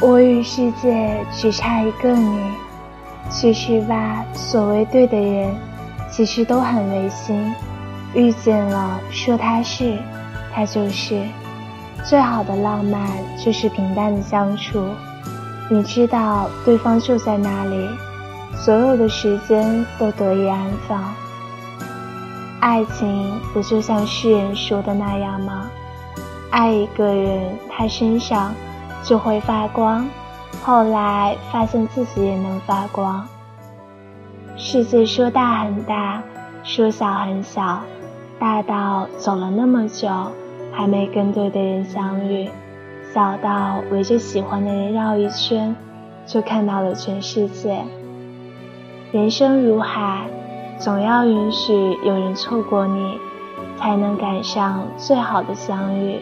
我与世界只差一个你。其实吧，所谓对的人，其实都很违心。遇见了，说他是，他就是。最好的浪漫就是平淡的相处。你知道对方就在那里，所有的时间都得以安放。爱情不就像诗人说的那样吗？爱一个人，他身上就会发光。后来发现自己也能发光。世界说大很大，说小很小，大到走了那么久还没跟对的人相遇，小到围着喜欢的人绕一圈就看到了全世界。人生如海，总要允许有人错过你，才能赶上最好的相遇。